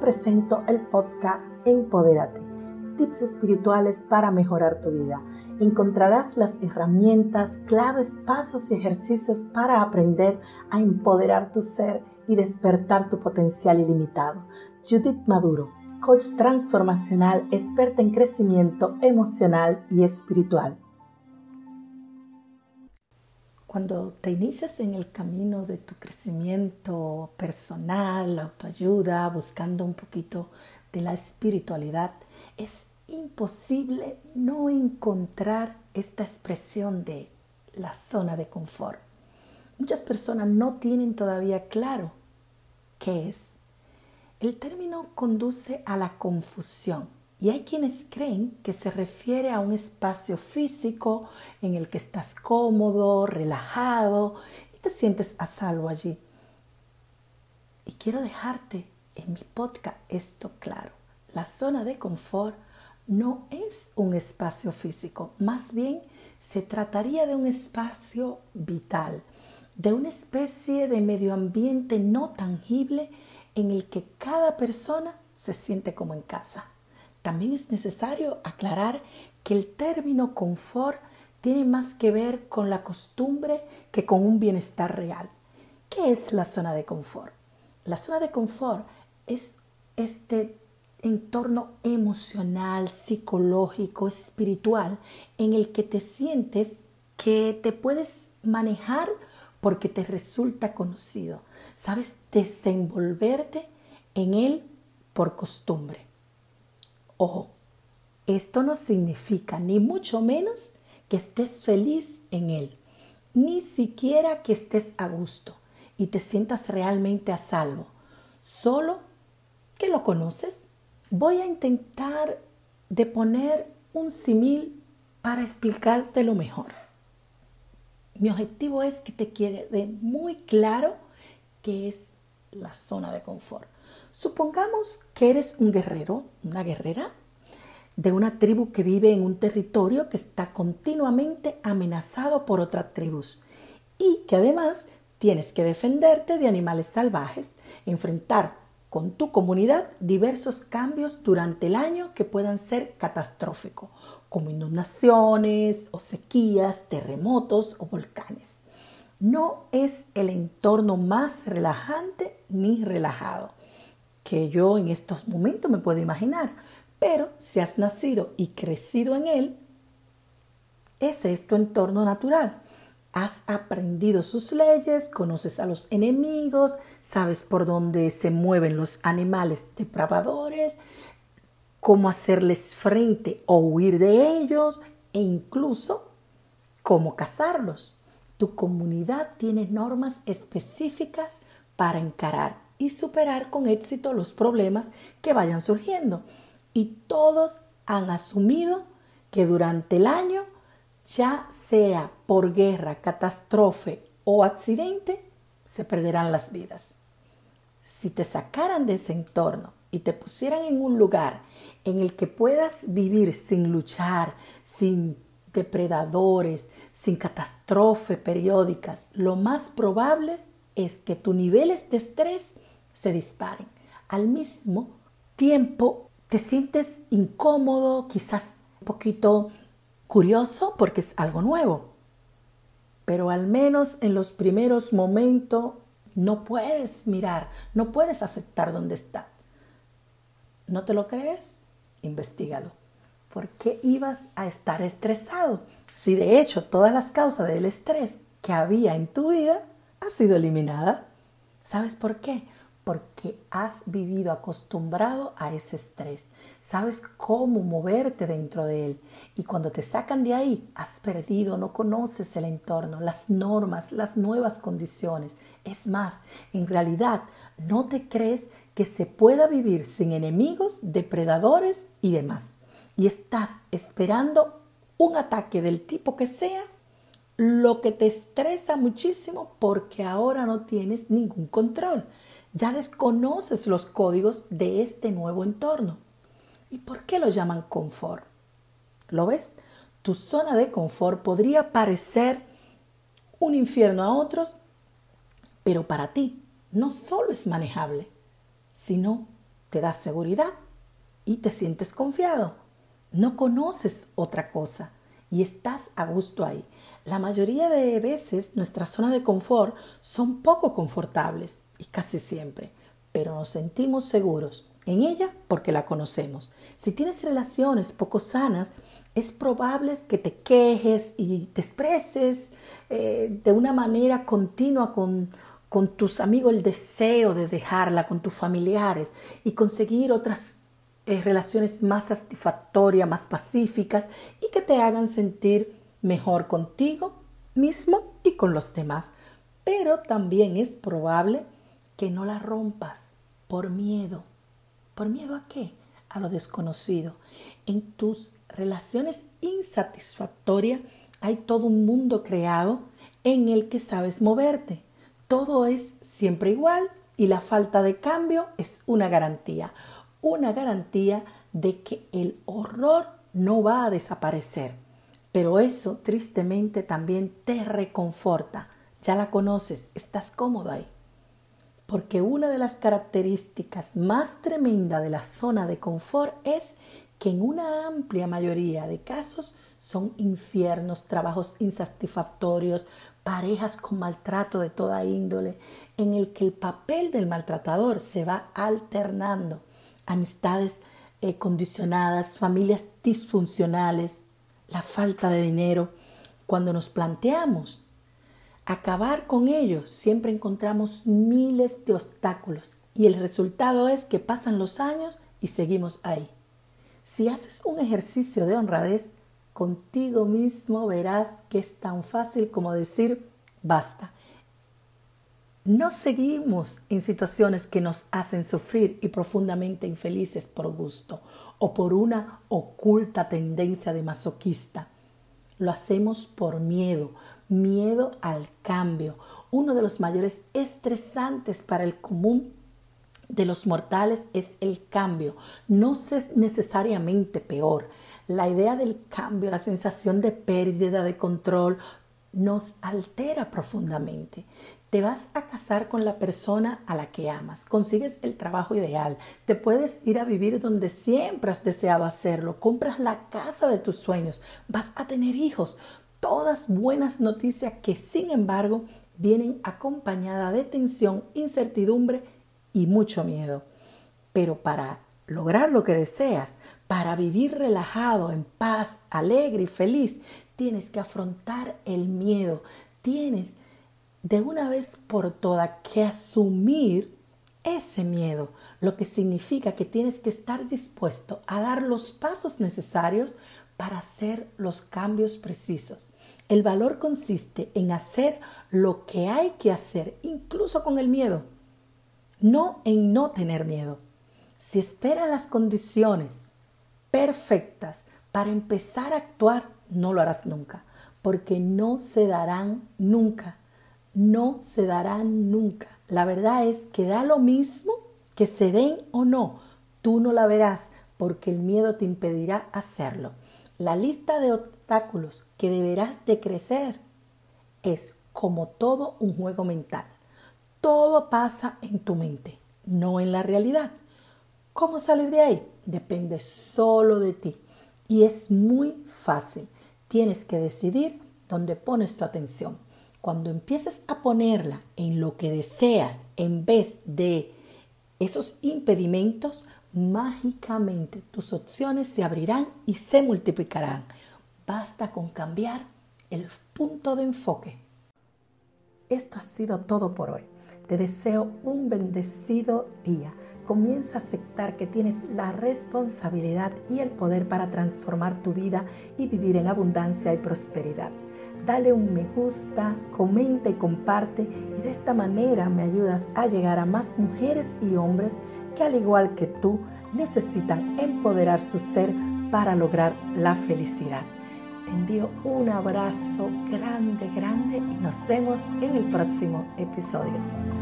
presento el podcast Empodérate, tips espirituales para mejorar tu vida. Encontrarás las herramientas, claves, pasos y ejercicios para aprender a empoderar tu ser y despertar tu potencial ilimitado. Judith Maduro, coach transformacional, experta en crecimiento emocional y espiritual. Cuando te inicias en el camino de tu crecimiento personal, autoayuda, buscando un poquito de la espiritualidad, es imposible no encontrar esta expresión de la zona de confort. Muchas personas no tienen todavía claro qué es. El término conduce a la confusión y hay quienes creen que se refiere a un espacio físico en el que estás cómodo, relajado y te sientes a salvo allí. Y quiero dejarte en mi podcast esto claro. La zona de confort no es un espacio físico, más bien se trataría de un espacio vital, de una especie de medio ambiente no tangible en el que cada persona se siente como en casa. También es necesario aclarar que el término confort tiene más que ver con la costumbre que con un bienestar real. ¿Qué es la zona de confort? La zona de confort es este entorno emocional, psicológico, espiritual en el que te sientes que te puedes manejar porque te resulta conocido. Sabes desenvolverte en él por costumbre. Ojo, esto no significa ni mucho menos que estés feliz en Él, ni siquiera que estés a gusto y te sientas realmente a salvo, solo que lo conoces. Voy a intentar de poner un simil para explicártelo mejor. Mi objetivo es que te quede muy claro qué es la zona de confort. Supongamos que eres un guerrero, una guerrera de una tribu que vive en un territorio que está continuamente amenazado por otras tribus y que además tienes que defenderte de animales salvajes, enfrentar con tu comunidad diversos cambios durante el año que puedan ser catastróficos, como inundaciones o sequías, terremotos o volcanes. No es el entorno más relajante ni relajado que yo en estos momentos me puedo imaginar. Pero si has nacido y crecido en él, ese es tu entorno natural. Has aprendido sus leyes, conoces a los enemigos, sabes por dónde se mueven los animales depravadores, cómo hacerles frente o huir de ellos e incluso cómo cazarlos. Tu comunidad tiene normas específicas para encarar y superar con éxito los problemas que vayan surgiendo. Y todos han asumido que durante el año, ya sea por guerra, catástrofe o accidente, se perderán las vidas. Si te sacaran de ese entorno y te pusieran en un lugar en el que puedas vivir sin luchar, sin depredadores, sin catástrofes periódicas, lo más probable es que tus niveles de estrés se disparen. Al mismo tiempo, te sientes incómodo, quizás un poquito curioso porque es algo nuevo. Pero al menos en los primeros momentos no puedes mirar, no puedes aceptar dónde está. ¿No te lo crees? Investígalo. ¿Por qué ibas a estar estresado? Si de hecho todas las causas del estrés que había en tu vida ha sido eliminada. ¿Sabes por qué? Porque has vivido acostumbrado a ese estrés. Sabes cómo moverte dentro de él. Y cuando te sacan de ahí, has perdido, no conoces el entorno, las normas, las nuevas condiciones. Es más, en realidad no te crees que se pueda vivir sin enemigos, depredadores y demás. Y estás esperando un ataque del tipo que sea, lo que te estresa muchísimo porque ahora no tienes ningún control. Ya desconoces los códigos de este nuevo entorno. ¿Y por qué lo llaman confort? ¿Lo ves? Tu zona de confort podría parecer un infierno a otros, pero para ti no solo es manejable, sino te da seguridad y te sientes confiado. No conoces otra cosa y estás a gusto ahí. La mayoría de veces nuestras zonas de confort son poco confortables y casi siempre, pero nos sentimos seguros en ella porque la conocemos. Si tienes relaciones poco sanas, es probable que te quejes y te expreses eh, de una manera continua con, con tus amigos el deseo de dejarla, con tus familiares y conseguir otras eh, relaciones más satisfactorias, más pacíficas y que te hagan sentir mejor contigo mismo y con los demás. Pero también es probable que no la rompas por miedo. ¿Por miedo a qué? A lo desconocido. En tus relaciones insatisfactorias hay todo un mundo creado en el que sabes moverte. Todo es siempre igual y la falta de cambio es una garantía. Una garantía de que el horror no va a desaparecer. Pero eso tristemente también te reconforta. Ya la conoces, estás cómodo ahí. Porque una de las características más tremendas de la zona de confort es que en una amplia mayoría de casos son infiernos, trabajos insatisfactorios, parejas con maltrato de toda índole, en el que el papel del maltratador se va alternando, amistades eh, condicionadas, familias disfuncionales, la falta de dinero. Cuando nos planteamos acabar con ellos, siempre encontramos miles de obstáculos y el resultado es que pasan los años y seguimos ahí. Si haces un ejercicio de honradez, contigo mismo verás que es tan fácil como decir basta. No seguimos en situaciones que nos hacen sufrir y profundamente infelices por gusto o por una oculta tendencia de masoquista. Lo hacemos por miedo, miedo al cambio, uno de los mayores estresantes para el común de los mortales es el cambio, no es necesariamente peor. La idea del cambio, la sensación de pérdida de control, nos altera profundamente. Te vas a casar con la persona a la que amas, consigues el trabajo ideal, te puedes ir a vivir donde siempre has deseado hacerlo, compras la casa de tus sueños, vas a tener hijos, todas buenas noticias que sin embargo vienen acompañadas de tensión, incertidumbre y mucho miedo. Pero para lograr lo que deseas, para vivir relajado, en paz, alegre y feliz, tienes que afrontar el miedo, tienes de una vez por todas que asumir ese miedo, lo que significa que tienes que estar dispuesto a dar los pasos necesarios para hacer los cambios precisos. El valor consiste en hacer lo que hay que hacer, incluso con el miedo, no en no tener miedo. Si esperas las condiciones perfectas para empezar a actuar, no lo harás nunca, porque no se darán nunca no se darán nunca. La verdad es que da lo mismo que se den o no. Tú no la verás porque el miedo te impedirá hacerlo. La lista de obstáculos que deberás de crecer es como todo un juego mental. Todo pasa en tu mente, no en la realidad. ¿Cómo salir de ahí? Depende solo de ti. Y es muy fácil. Tienes que decidir dónde pones tu atención. Cuando empieces a ponerla en lo que deseas en vez de esos impedimentos, mágicamente tus opciones se abrirán y se multiplicarán. Basta con cambiar el punto de enfoque. Esto ha sido todo por hoy. Te deseo un bendecido día. Comienza a aceptar que tienes la responsabilidad y el poder para transformar tu vida y vivir en abundancia y prosperidad dale un me gusta, comenta y comparte y de esta manera me ayudas a llegar a más mujeres y hombres al igual que tú necesitan empoderar su ser para lograr la felicidad. Te envío un abrazo grande, grande y nos vemos en el próximo episodio.